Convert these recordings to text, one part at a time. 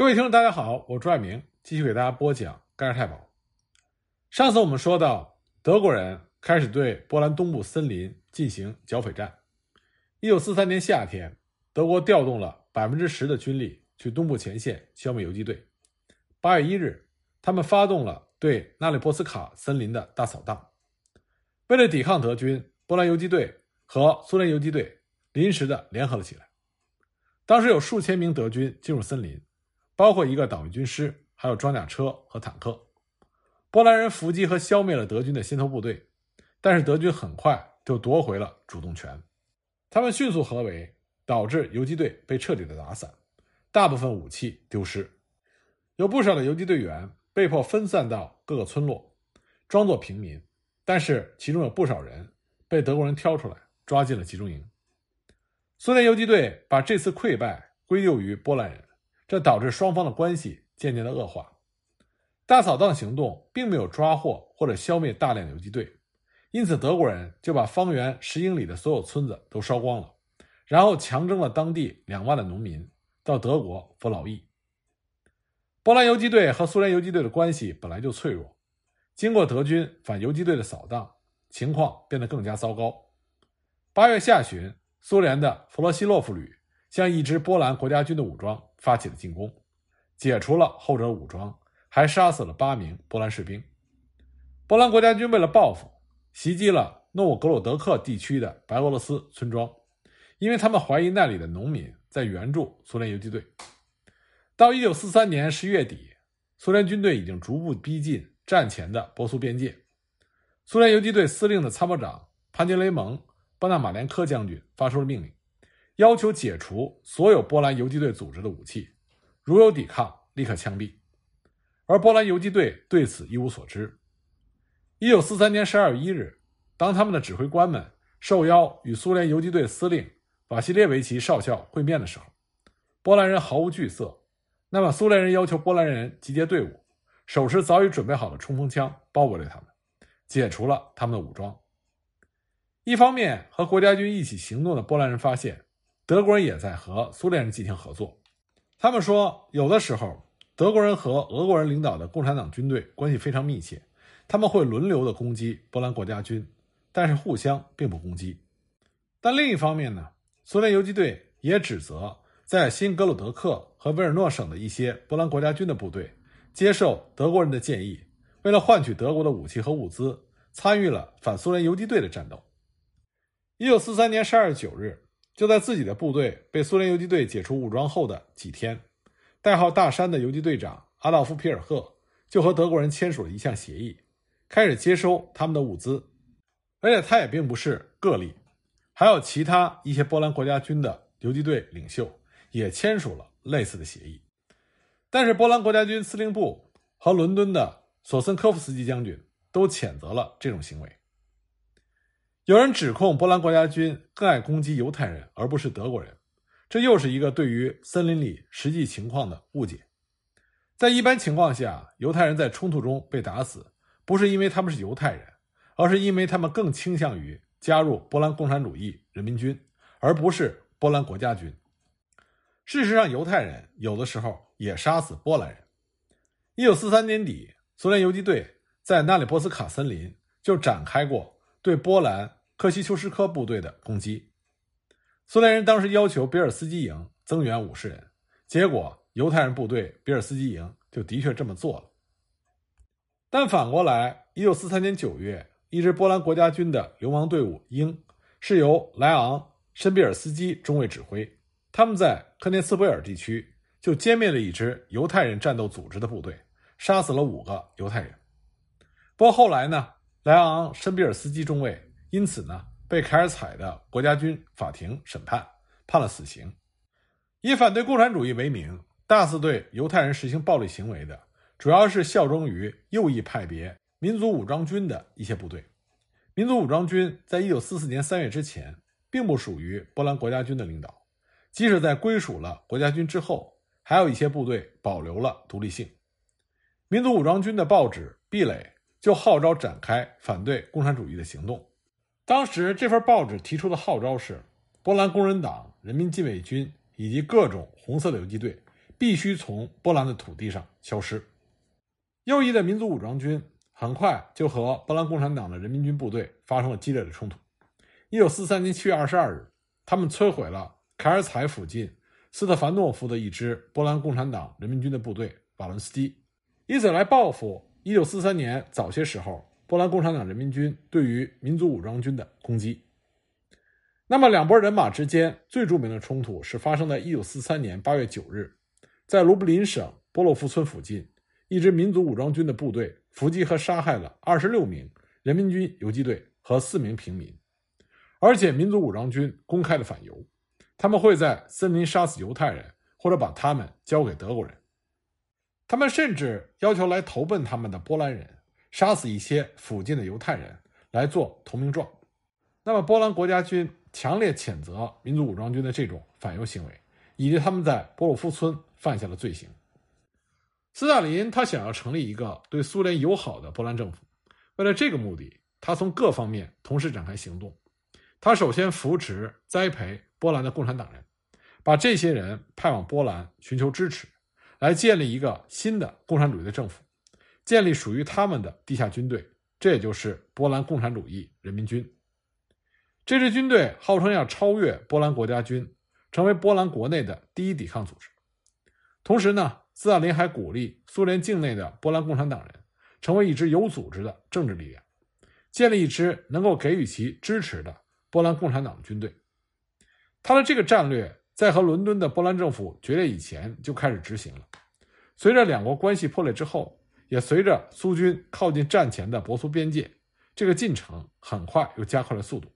各位听众，大家好，我朱爱明继续给大家播讲《盖世太保》。上次我们说到，德国人开始对波兰东部森林进行剿匪战。一九四三年夏天，德国调动了百分之十的军力去东部前线消灭游击队。八月一日，他们发动了对纳里波斯卡森林的大扫荡。为了抵抗德军，波兰游击队和苏联游击队临时的联合了起来。当时有数千名德军进入森林。包括一个党卫军师，还有装甲车和坦克。波兰人伏击和消灭了德军的先头部队，但是德军很快就夺回了主动权。他们迅速合围，导致游击队被彻底的打散，大部分武器丢失，有不少的游击队员被迫分散到各个村落，装作平民。但是其中有不少人被德国人挑出来，抓进了集中营。苏联游击队把这次溃败归咎于波兰人。这导致双方的关系渐渐的恶化。大扫荡行动并没有抓获或者消灭大量游击队，因此德国人就把方圆十英里的所有村子都烧光了，然后强征了当地两万的农民到德国服劳役。波兰游击队和苏联游击队的关系本来就脆弱，经过德军反游击队的扫荡，情况变得更加糟糕。八月下旬，苏联的弗罗西洛夫旅向一支波兰国家军的武装。发起了进攻，解除了后者武装，还杀死了八名波兰士兵。波兰国家军为了报复，袭击了诺沃格鲁德克地区的白俄罗斯村庄，因为他们怀疑那里的农民在援助苏联游击队。到一九四三年十月底，苏联军队已经逐步逼近战前的波苏边界。苏联游击队司令的参谋长潘杰雷蒙·波纳马连科将军发出了命令。要求解除所有波兰游击队组织的武器，如有抵抗，立刻枪毙。而波兰游击队对此一无所知。一九四三年十二月一日，当他们的指挥官们受邀与苏联游击队司令瓦西列维奇少校会面的时候，波兰人毫无惧色。那么，苏联人要求波兰人集结队伍，手持早已准备好的冲锋枪，包围了他们，解除了他们的武装。一方面，和国家军一起行动的波兰人发现。德国人也在和苏联人进行合作。他们说，有的时候德国人和俄国人领导的共产党军队关系非常密切，他们会轮流的攻击波兰国家军，但是互相并不攻击。但另一方面呢，苏联游击队也指责在新格鲁德克和维尔诺省的一些波兰国家军的部队接受德国人的建议，为了换取德国的武器和物资，参与了反苏联游击队的战斗。一九四三年十二月九日。就在自己的部队被苏联游击队解除武装后的几天，代号大山的游击队长阿道夫·皮尔赫就和德国人签署了一项协议，开始接收他们的物资。而且他也并不是个例，还有其他一些波兰国家军的游击队领袖也签署了类似的协议。但是波兰国家军司令部和伦敦的索森科夫斯基将军都谴责了这种行为。有人指控波兰国家军更爱攻击犹太人而不是德国人，这又是一个对于森林里实际情况的误解。在一般情况下，犹太人在冲突中被打死，不是因为他们是犹太人，而是因为他们更倾向于加入波兰共产主义人民军，而不是波兰国家军。事实上，犹太人有的时候也杀死波兰人。一九四三年底，苏联游击队在纳里波斯卡森林就展开过对波兰。科西丘斯科部队的攻击，苏联人当时要求比尔斯基营增援五十人，结果犹太人部队比尔斯基营就的确这么做了。但反过来，一九四三年九月，一支波兰国家军的流氓队伍鹰是由莱昂·申比尔斯基中尉指挥，他们在科涅茨维尔地区就歼灭了一支犹太人战斗组织的部队，杀死了五个犹太人。不过后来呢，莱昂·申比尔斯基中尉。因此呢，被凯尔采的国家军法庭审判，判了死刑。以反对共产主义为名，大肆对犹太人实行暴力行为的，主要是效忠于右翼派别民族武装军的一些部队。民族武装军在一九四四年三月之前，并不属于波兰国家军的领导。即使在归属了国家军之后，还有一些部队保留了独立性。民族武装军的报纸《壁垒》就号召展开反对共产主义的行动。当时这份报纸提出的号召是：波兰工人党、人民禁卫军以及各种红色的游击队必须从波兰的土地上消失。右翼的民族武装军很快就和波兰共产党的人民军部队发生了激烈的冲突。一九四三年七月二十二日，他们摧毁了凯尔采附近斯特凡诺夫的一支波兰共产党人民军的部队瓦伦斯基，以此来报复一九四三年早些时候波兰共产党人民军对于民族武装军的攻击。那么，两拨人马之间最著名的冲突是发生在一九四三年八月九日，在卢布林省波洛夫村附近，一支民族武装军的部队伏击和杀害了二十六名人民军游击队和四名平民，而且民族武装军公开的反犹，他们会在森林杀死犹太人，或者把他们交给德国人。他们甚至要求来投奔他们的波兰人杀死一些附近的犹太人来做投名状。那么，波兰国家军。强烈谴责民族武装军的这种反犹行为，以及他们在波洛夫村犯下的罪行。斯大林他想要成立一个对苏联友好的波兰政府，为了这个目的，他从各方面同时展开行动。他首先扶持、栽培波兰的共产党人，把这些人派往波兰寻求支持，来建立一个新的共产主义的政府，建立属于他们的地下军队，这也就是波兰共产主义人民军。这支军队号称要超越波兰国家军，成为波兰国内的第一抵抗组织。同时呢，斯大林还鼓励苏联境内的波兰共产党人成为一支有组织的政治力量，建立一支能够给予其支持的波兰共产党的军队。他的这个战略在和伦敦的波兰政府决裂以前就开始执行了。随着两国关系破裂之后，也随着苏军靠近战前的博苏边界，这个进程很快又加快了速度。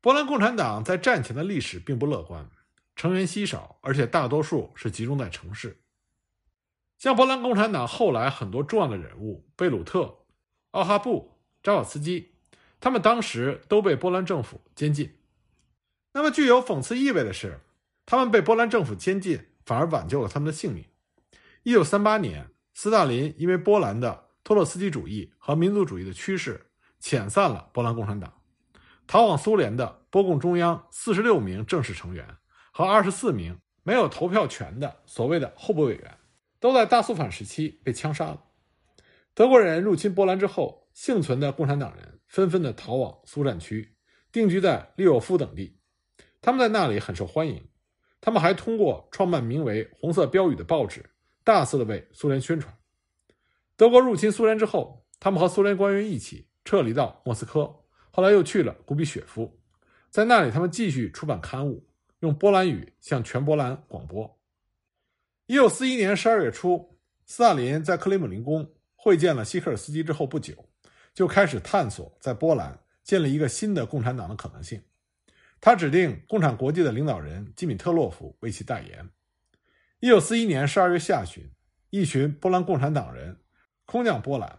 波兰共产党在战前的历史并不乐观，成员稀少，而且大多数是集中在城市。像波兰共产党后来很多重要的人物，贝鲁特、奥哈布、扎瓦斯基，他们当时都被波兰政府监禁。那么具有讽刺意味的是，他们被波兰政府监禁，反而挽救了他们的性命。一九三八年，斯大林因为波兰的托洛斯基主义和民族主义的趋势，遣散了波兰共产党。逃往苏联的波共中央四十六名正式成员和二十四名没有投票权的所谓的候补委员，都在大肃反时期被枪杀了。德国人入侵波兰之后，幸存的共产党人纷纷的逃往苏战区，定居在利沃夫等地。他们在那里很受欢迎，他们还通过创办名为“红色标语”的报纸，大肆的为苏联宣传。德国入侵苏联之后，他们和苏联官员一起撤离到莫斯科。后来又去了古比雪夫，在那里，他们继续出版刊物，用波兰语向全波兰广播。一九四一年十二月初，斯大林在克里姆林宫会见了希克尔斯基之后不久，就开始探索在波兰建立一个新的共产党的可能性。他指定共产国际的领导人基米特洛夫为其代言。一九四一年十二月下旬，一群波兰共产党人空降波兰，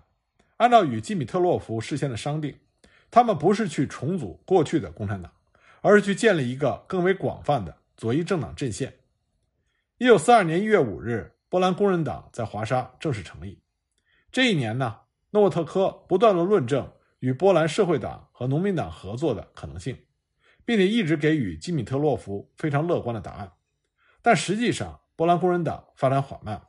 按照与基米特洛夫事先的商定。他们不是去重组过去的共产党，而是去建立一个更为广泛的左翼政党阵线。一九四二年一月五日，波兰工人党在华沙正式成立。这一年呢，诺沃特科不断的论证与波兰社会党和农民党合作的可能性，并且一直给予基米特洛夫非常乐观的答案。但实际上，波兰工人党发展缓慢。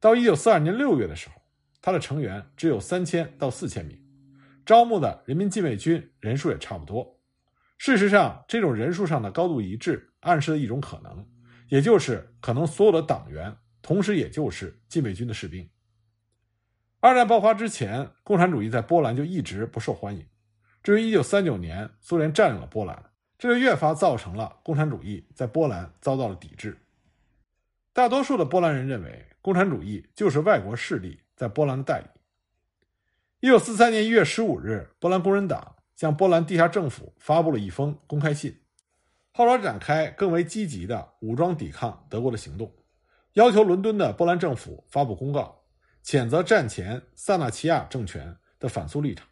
到一九四二年六月的时候，他的成员只有三千到四千名。招募的人民禁卫军人数也差不多。事实上，这种人数上的高度一致，暗示了一种可能，也就是可能所有的党员，同时也就是禁卫军的士兵。二战爆发之前，共产主义在波兰就一直不受欢迎。至于1939年苏联占领了波兰，这就越发造成了共产主义在波兰遭到了抵制。大多数的波兰人认为，共产主义就是外国势力在波兰的代理。一九四三年一月十五日，波兰工人党向波兰地下政府发布了一封公开信，号召展开更为积极的武装抵抗德国的行动，要求伦敦的波兰政府发布公告，谴责战前萨纳齐亚政权的反苏立场。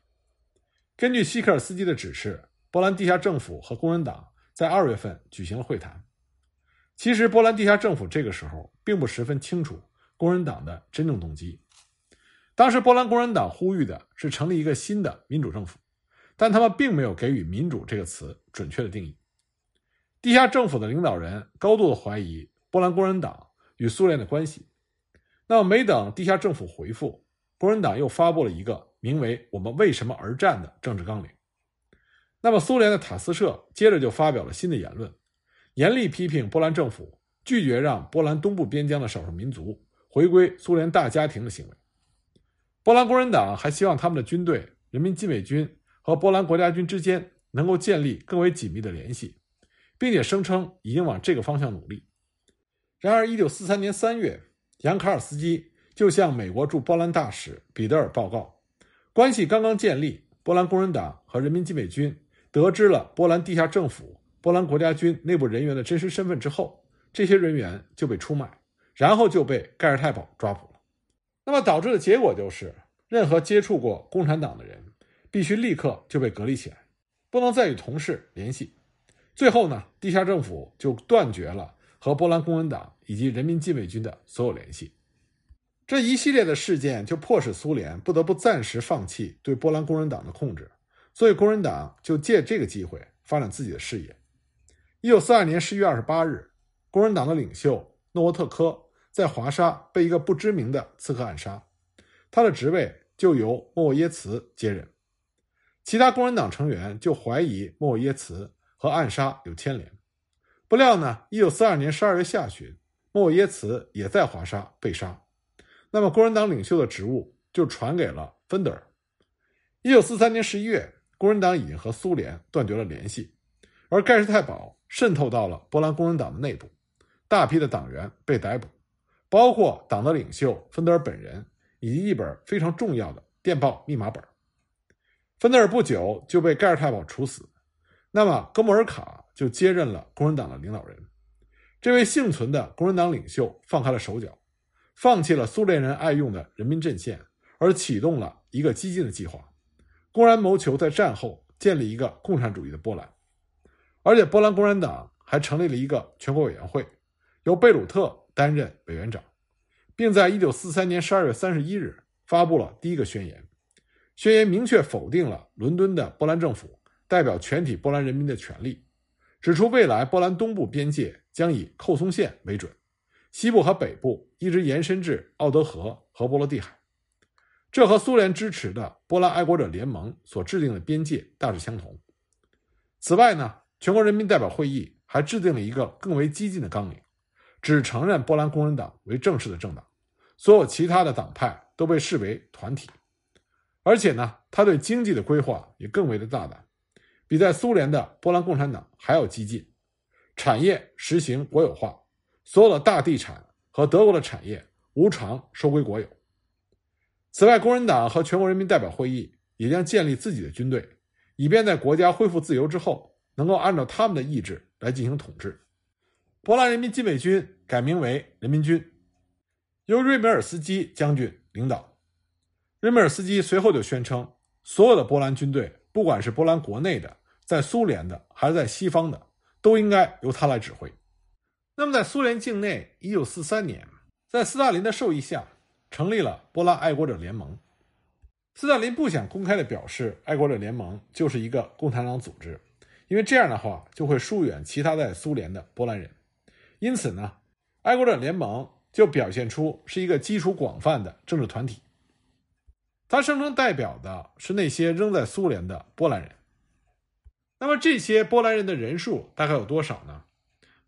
根据希克尔斯基的指示，波兰地下政府和工人党在二月份举行了会谈。其实，波兰地下政府这个时候并不十分清楚工人党的真正动机。当时，波兰工人党呼吁的是成立一个新的民主政府，但他们并没有给予“民主”这个词准确的定义。地下政府的领导人高度的怀疑波兰工人党与苏联的关系。那么，没等地下政府回复，工人党又发布了一个名为《我们为什么而战》的政治纲领。那么，苏联的塔斯社接着就发表了新的言论，严厉批评波兰政府拒绝让波兰东部边疆的少数民族回归苏联大家庭的行为。波兰工人党还希望他们的军队、人民禁卫军和波兰国家军之间能够建立更为紧密的联系，并且声称已经往这个方向努力。然而，1943年3月，扬卡尔斯基就向美国驻波兰大使彼得尔报告，关系刚刚建立，波兰工人党和人民禁卫军得知了波兰地下政府、波兰国家军内部人员的真实身份之后，这些人员就被出卖，然后就被盖尔泰堡抓捕了。那么导致的结果就是，任何接触过共产党的人必须立刻就被隔离起来，不能再与同事联系。最后呢，地下政府就断绝了和波兰工人党以及人民禁卫军的所有联系。这一系列的事件就迫使苏联不得不暂时放弃对波兰工人党的控制，所以工人党就借这个机会发展自己的事业。一九四二年十一月二十八日，工人党的领袖诺沃特科。在华沙被一个不知名的刺客暗杀，他的职位就由莫沃耶茨接任。其他工人党成员就怀疑莫沃耶茨和暗杀有牵连。不料呢，一九四二年十二月下旬，莫沃耶茨也在华沙被杀。那么，工人党领袖的职务就传给了芬德尔。一九四三年十一月，工人党已经和苏联断绝了联系，而盖世太保渗透到了波兰工人党的内部，大批的党员被逮捕。包括党的领袖芬德尔本人以及一本非常重要的电报密码本。芬德尔不久就被盖尔太保处死，那么戈莫尔卡就接任了工人党的领导人。这位幸存的工人党领袖放开了手脚，放弃了苏联人爱用的人民阵线，而启动了一个激进的计划，公然谋求在战后建立一个共产主义的波兰。而且，波兰共产党还成立了一个全国委员会，由贝鲁特。担任委员长，并在一九四三年十二月三十一日发布了第一个宣言。宣言明确否定了伦敦的波兰政府代表全体波兰人民的权利，指出未来波兰东部边界将以寇松县为准，西部和北部一直延伸至奥德河和波罗的海。这和苏联支持的波兰爱国者联盟所制定的边界大致相同。此外呢，全国人民代表会议还制定了一个更为激进的纲领。只承认波兰工人党为正式的政党，所有其他的党派都被视为团体。而且呢，他对经济的规划也更为的大胆，比在苏联的波兰共产党还要激进。产业实行国有化，所有的大地产和德国的产业无偿收归国有。此外，工人党和全国人民代表会议也将建立自己的军队，以便在国家恢复自由之后，能够按照他们的意志来进行统治。波兰人民禁卫军改名为人民军，由瑞梅尔斯基将军领导。瑞梅尔斯基随后就宣称，所有的波兰军队，不管是波兰国内的、在苏联的，还是在西方的，都应该由他来指挥。那么，在苏联境内，一九四三年，在斯大林的授意下，成立了波兰爱国者联盟。斯大林不想公开的表示，爱国者联盟就是一个共产党组织，因为这样的话就会疏远其他在苏联的波兰人。因此呢，爱国者联盟就表现出是一个基础广泛的政治团体。他声称代表的是那些仍在苏联的波兰人。那么这些波兰人的人数大概有多少呢？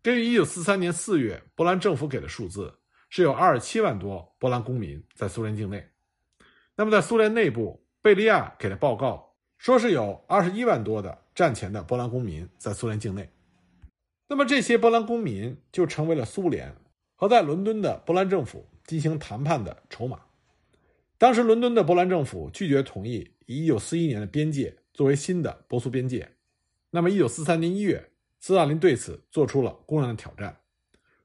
根据1943年4月波兰政府给的数字，是有27万多波兰公民在苏联境内。那么在苏联内部，贝利亚给的报告说是有21万多的战前的波兰公民在苏联境内。那么这些波兰公民就成为了苏联和在伦敦的波兰政府进行谈判的筹码。当时伦敦的波兰政府拒绝同意以1941年的边界作为新的波苏边界。那么1943年1月，斯大林对此做出了公然的挑战。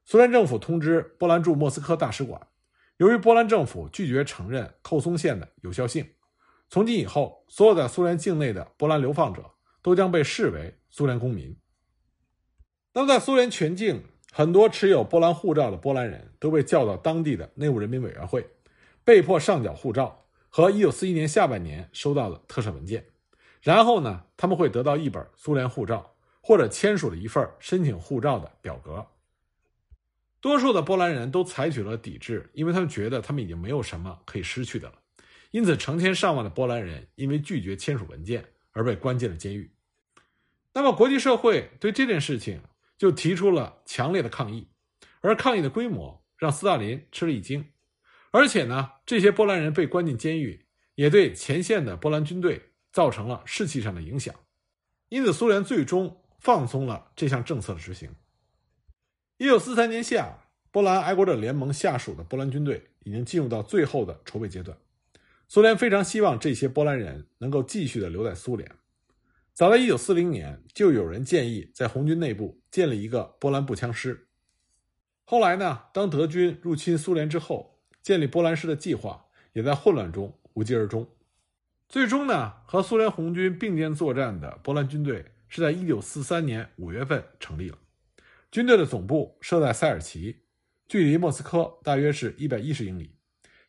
苏联政府通知波兰驻莫斯科大使馆，由于波兰政府拒绝承认寇松线的有效性，从今以后，所有在苏联境内的波兰流放者都将被视为苏联公民。那么，在苏联全境，很多持有波兰护照的波兰人都被叫到当地的内务人民委员会，被迫上缴护照和1941年下半年收到的特赦文件。然后呢，他们会得到一本苏联护照，或者签署了一份申请护照的表格。多数的波兰人都采取了抵制，因为他们觉得他们已经没有什么可以失去的了。因此，成千上万的波兰人因为拒绝签署文件而被关进了监狱。那么，国际社会对这件事情就提出了强烈的抗议，而抗议的规模让斯大林吃了一惊。而且呢，这些波兰人被关进监狱，也对前线的波兰军队造成了士气上的影响。因此，苏联最终放松了这项政策的执行。一九四三年夏，波兰爱国者联盟下属的波兰军队已经进入到最后的筹备阶段。苏联非常希望这些波兰人能够继续的留在苏联。早在一九四零年，就有人建议在红军内部建立一个波兰步枪师。后来呢，当德军入侵苏联之后，建立波兰师的计划也在混乱中无疾而终。最终呢，和苏联红军并肩作战的波兰军队是在一九四三年五月份成立了。军队的总部设在塞尔奇，距离莫斯科大约是一百一十英里。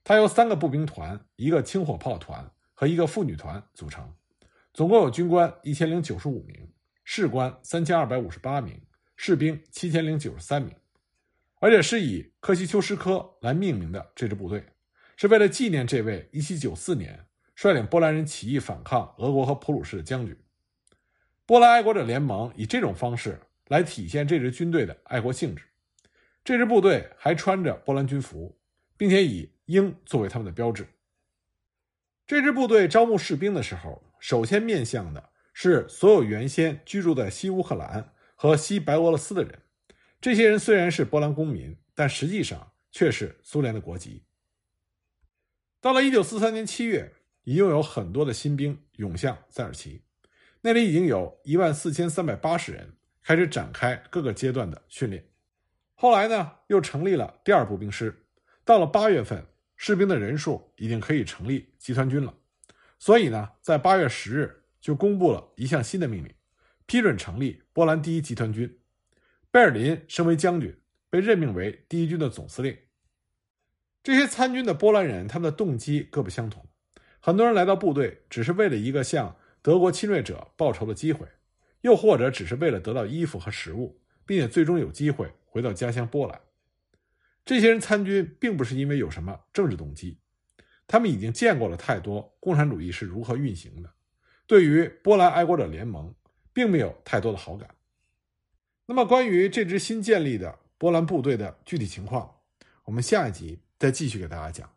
它由三个步兵团、一个轻火炮团和一个妇女团组成，总共有军官一千零九十五名，士官三千二百五十八名，士兵七千零九十三名，而且是以科西丘什科来命名的这支部队，是为了纪念这位一七九四年率领波兰人起义反抗俄国和普鲁士的将军。波兰爱国者联盟以这种方式来体现这支军队的爱国性质。这支部队还穿着波兰军服，并且以。鹰作为他们的标志。这支部队招募士兵的时候，首先面向的是所有原先居住在西乌克兰和西白俄罗斯的人。这些人虽然是波兰公民，但实际上却是苏联的国籍。到了1943年7月，已经有很多的新兵涌向塞尔奇，那里已经有一万四千三百八十人开始展开各个阶段的训练。后来呢，又成立了第二步兵师。到了八月份。士兵的人数已经可以成立集团军了，所以呢，在八月十日就公布了一项新的命令，批准成立波兰第一集团军。贝尔林升为将军，被任命为第一军的总司令。这些参军的波兰人，他们的动机各不相同。很多人来到部队只是为了一个向德国侵略者报仇的机会，又或者只是为了得到衣服和食物，并且最终有机会回到家乡波兰。这些人参军并不是因为有什么政治动机，他们已经见过了太多共产主义是如何运行的，对于波兰爱国者联盟并没有太多的好感。那么，关于这支新建立的波兰部队的具体情况，我们下一集再继续给大家讲。